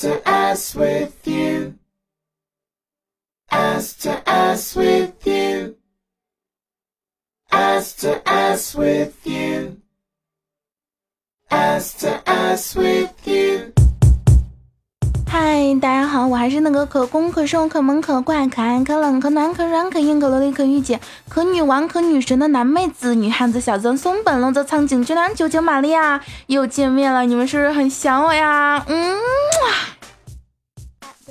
to ass with you. Ass to ass with you. Ass to ass with you. Ass to ass with you. 嗨，大家好，我还是那个可攻可受可萌可怪可爱可冷可暖可软可硬可萝莉可御姐可女王可女神的男妹子女汉子小曾松本龙泽苍井之良九九玛利亚又见面了，你们是不是很想我呀？嗯。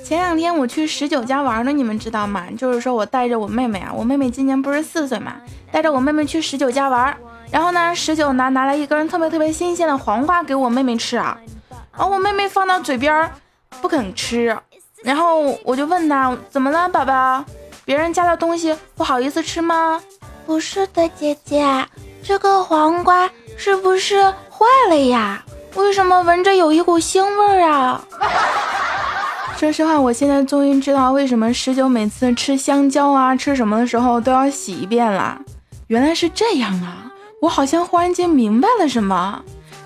前两天我去十九家玩呢，你们知道吗？就是说我带着我妹妹啊，我妹妹今年不是四岁嘛，带着我妹妹去十九家玩，然后呢，十九拿拿来一根特别特别新鲜的黄瓜给我妹妹吃啊，然后我妹妹放到嘴边。不肯吃，然后我就问他怎么了，宝宝？别人家的东西不好意思吃吗？不是的，姐姐，这个黄瓜是不是坏了呀？为什么闻着有一股腥味儿啊？说实话，我现在终于知道为什么十九每次吃香蕉啊、吃什么的时候都要洗一遍了。原来是这样啊！我好像忽然间明白了什么。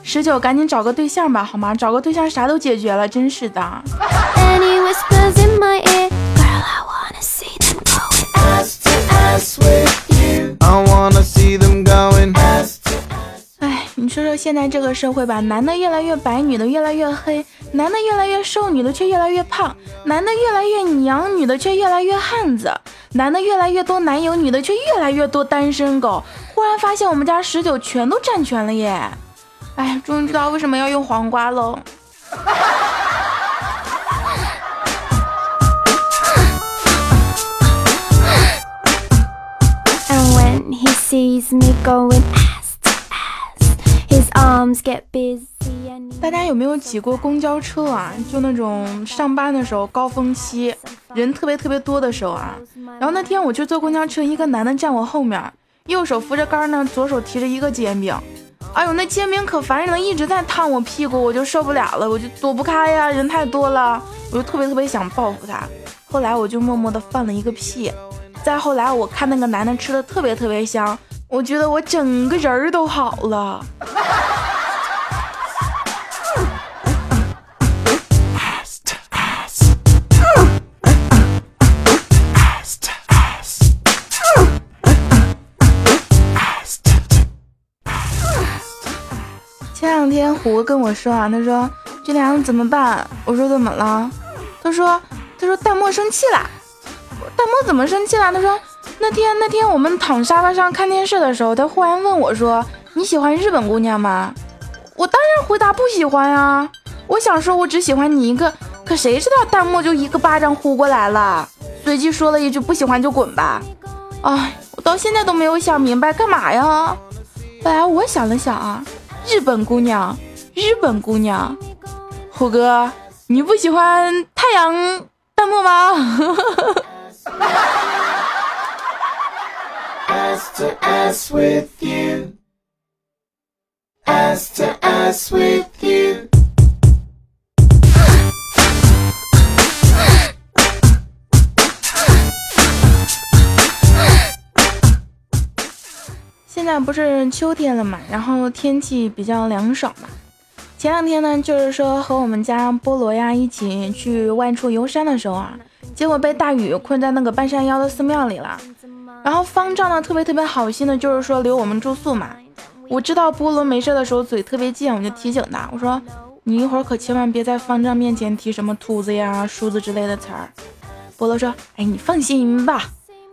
十九，赶紧找个对象吧，好吗？找个对象啥都解决了，真是的。哎，你说说现在这个社会吧，男的越来越白，女的越来越黑；男的越来越瘦，女的却越来越胖；男的越来越娘，女的却越来越汉子；男的越来越多男友，女的却越来越多单身狗。忽然发现我们家十九全都占全了耶！哎，终于知道为什么要用黄瓜了。大家有没有挤过公交车啊？就那种上班的时候，高峰期人特别特别多的时候啊。然后那天我去坐公交车，一个男的站我后面，右手扶着杆呢，左手提着一个煎饼。哎呦，那煎饼可烦人了，一直在烫我屁股，我就受不了了，我就躲不开呀，人太多了，我就特别特别想报复他。后来我就默默的放了一个屁。再后来，我看那个男的吃的特别特别香，我觉得我整个人儿都好了。天胡跟我说啊，他说这俩怎么办？我说怎么了？他说他说淡漠生气了。淡漠怎么生气了？他说那天那天我们躺沙发上看电视的时候，他忽然问我说你喜欢日本姑娘吗？我当然回答不喜欢啊。我想说我只喜欢你一个，可谁知道淡漠就一个巴掌呼过来了，随即说了一句不喜欢就滚吧。哎，我到现在都没有想明白干嘛呀。后来我想了想啊。日本姑娘，日本姑娘，虎哥，你不喜欢太阳弹幕吗？现在不是秋天了嘛，然后天气比较凉爽嘛。前两天呢，就是说和我们家菠萝呀一起去外出游山的时候啊，结果被大雨困在那个半山腰的寺庙里了。然后方丈呢特别特别好心的，就是说留我们住宿嘛。我知道菠萝没事的时候嘴特别贱，我就提醒他，我说你一会儿可千万别在方丈面前提什么秃子呀、梳子之类的词儿。菠萝说，哎，你放心吧。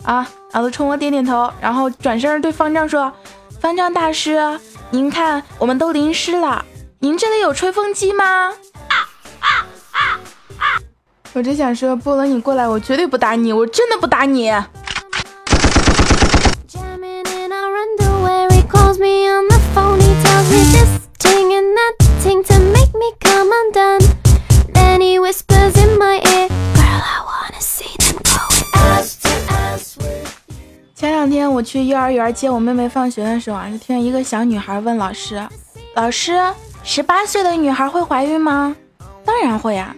啊，然后冲我点点头，然后转身对方丈说：“方丈大师，您看我们都淋湿了，您这里有吹风机吗？”我只想说，菠萝你过来，我绝对不打你，我真的不打你。我去幼儿园接我妹妹放学的时候啊，就听见一个小女孩问老师：“老师，十八岁的女孩会怀孕吗？”“当然会呀。”“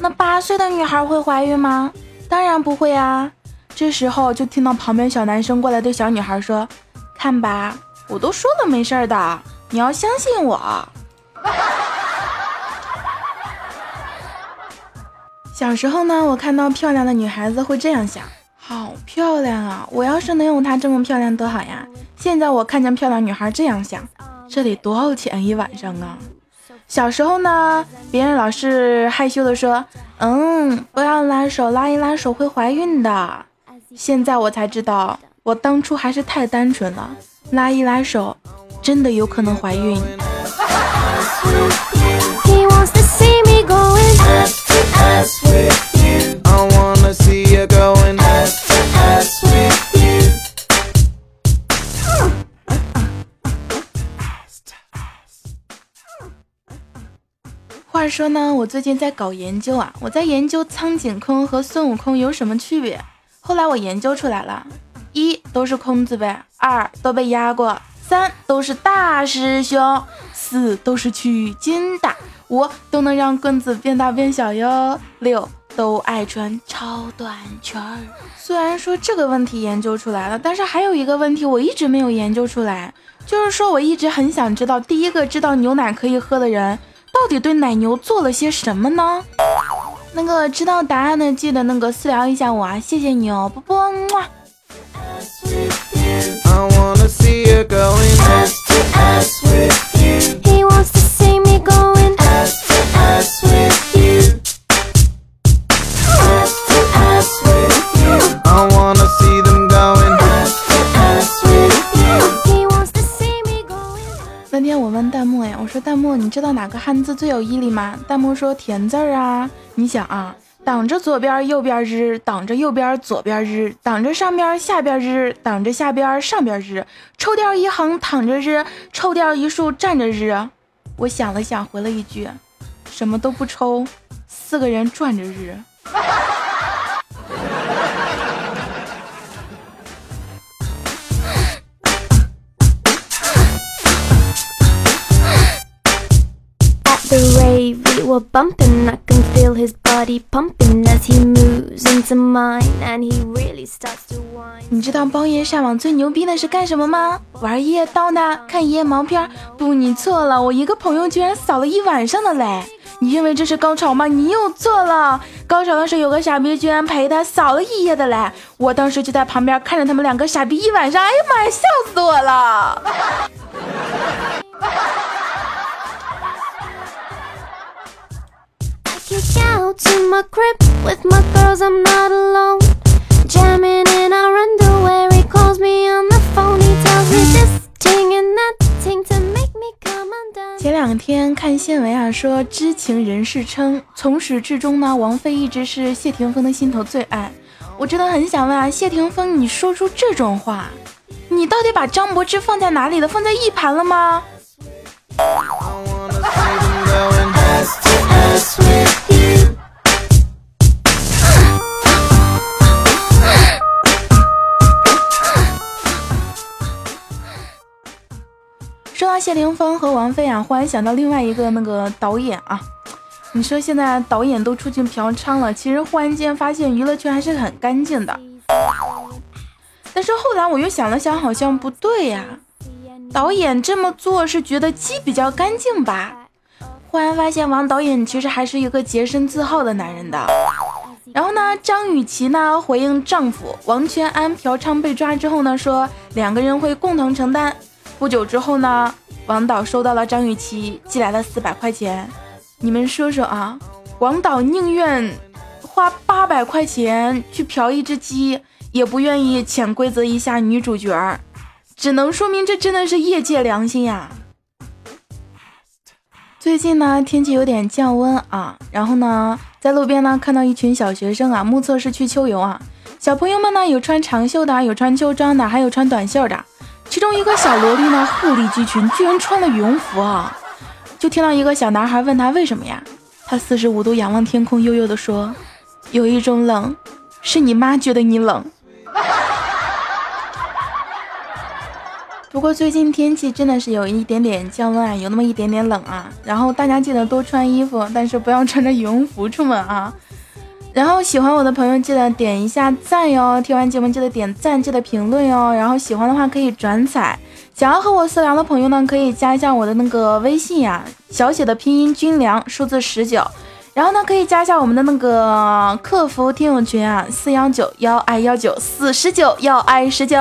那八岁的女孩会怀孕吗？”“当然不会啊。”这时候就听到旁边小男生过来对小女孩说：“看吧，我都说了没事的，你要相信我。”小时候呢，我看到漂亮的女孩子会这样想：好漂亮啊！我要是能有她这么漂亮多好呀！现在我看见漂亮女孩这样想：这得多少钱一晚上啊？小时候呢，别人老是害羞的说：“嗯，不要拉手，拉一拉手会怀孕的。”现在我才知道，我当初还是太单纯了，拉一拉手，真的有可能怀孕。说呢，我最近在搞研究啊，我在研究苍井空和孙悟空有什么区别。后来我研究出来了，一都是空字辈，二都被压过，三都是大师兄，四都是取经的，五都能让棍子变大变小哟，六都爱穿超短裙儿。虽然说这个问题研究出来了，但是还有一个问题我一直没有研究出来，就是说我一直很想知道，第一个知道牛奶可以喝的人。到底对奶牛做了些什么呢？那个知道答案的记得那个私聊一下我啊，谢谢你哦，波波么。字最有毅力吗？弹幕说田字儿啊。你想啊，挡着左边右边日，挡着右边左边日，挡着上边下边日，挡着下边上边日，抽掉一横躺着日，抽掉一竖站着日。我想了想，回了一句：什么都不抽，四个人转着日。你知道包爷上网最牛逼的是干什么吗？玩夜刀呢，看一夜毛片。不，你错了，我一个朋友居然扫了一晚上的雷。你认为这是高潮吗？你又错了，高潮的时候有个傻逼居然陪他扫了一夜的雷。我当时就在旁边看着他们两个傻逼一晚上，哎呀妈呀，笑死我了。前两天看新闻啊，说知情人士称，从始至终呢，王菲一直是谢霆锋的心头最爱。我真的很想问啊，谢霆锋，你说出这种话，你到底把张柏芝放在哪里了？放在一盘了吗？谢霆锋和王菲啊，忽然想到另外一个那个导演啊。你说现在导演都出去嫖娼了，其实忽然间发现娱乐圈还是很干净的。但是后来我又想了想，好像不对呀。导演这么做是觉得鸡比较干净吧？忽然发现王导演其实还是一个洁身自好的男人的。然后呢，张雨绮呢回应丈夫王全安嫖娼被抓之后呢，说两个人会共同承担。不久之后呢，王导收到了张雨绮寄来的四百块钱。你们说说啊，王导宁愿花八百块钱去嫖一只鸡，也不愿意潜规则一下女主角，只能说明这真的是业界良心呀。最近呢，天气有点降温啊，然后呢，在路边呢看到一群小学生啊，目测是去秋游啊。小朋友们呢，有穿长袖的，有穿秋装的，还有穿短袖的。其中一个小萝莉呢，鹤立鸡群，居然穿了羽绒服啊！就听到一个小男孩问他为什么呀？他四十五度仰望天空，悠悠地说：“有一种冷，是你妈觉得你冷。”不过最近天气真的是有一点点降温啊，有那么一点点冷啊。然后大家记得多穿衣服，但是不要穿着羽绒服出门啊。然后喜欢我的朋友记得点一下赞哟，听完节目记得点赞，记得评论哟。然后喜欢的话可以转载。想要和我私聊的朋友呢，可以加一下我的那个微信呀，小写的拼音军粮，数字十九。然后呢，可以加一下我们的那个客服听友群啊，四幺九幺 i 幺九四十九幺 i 十九。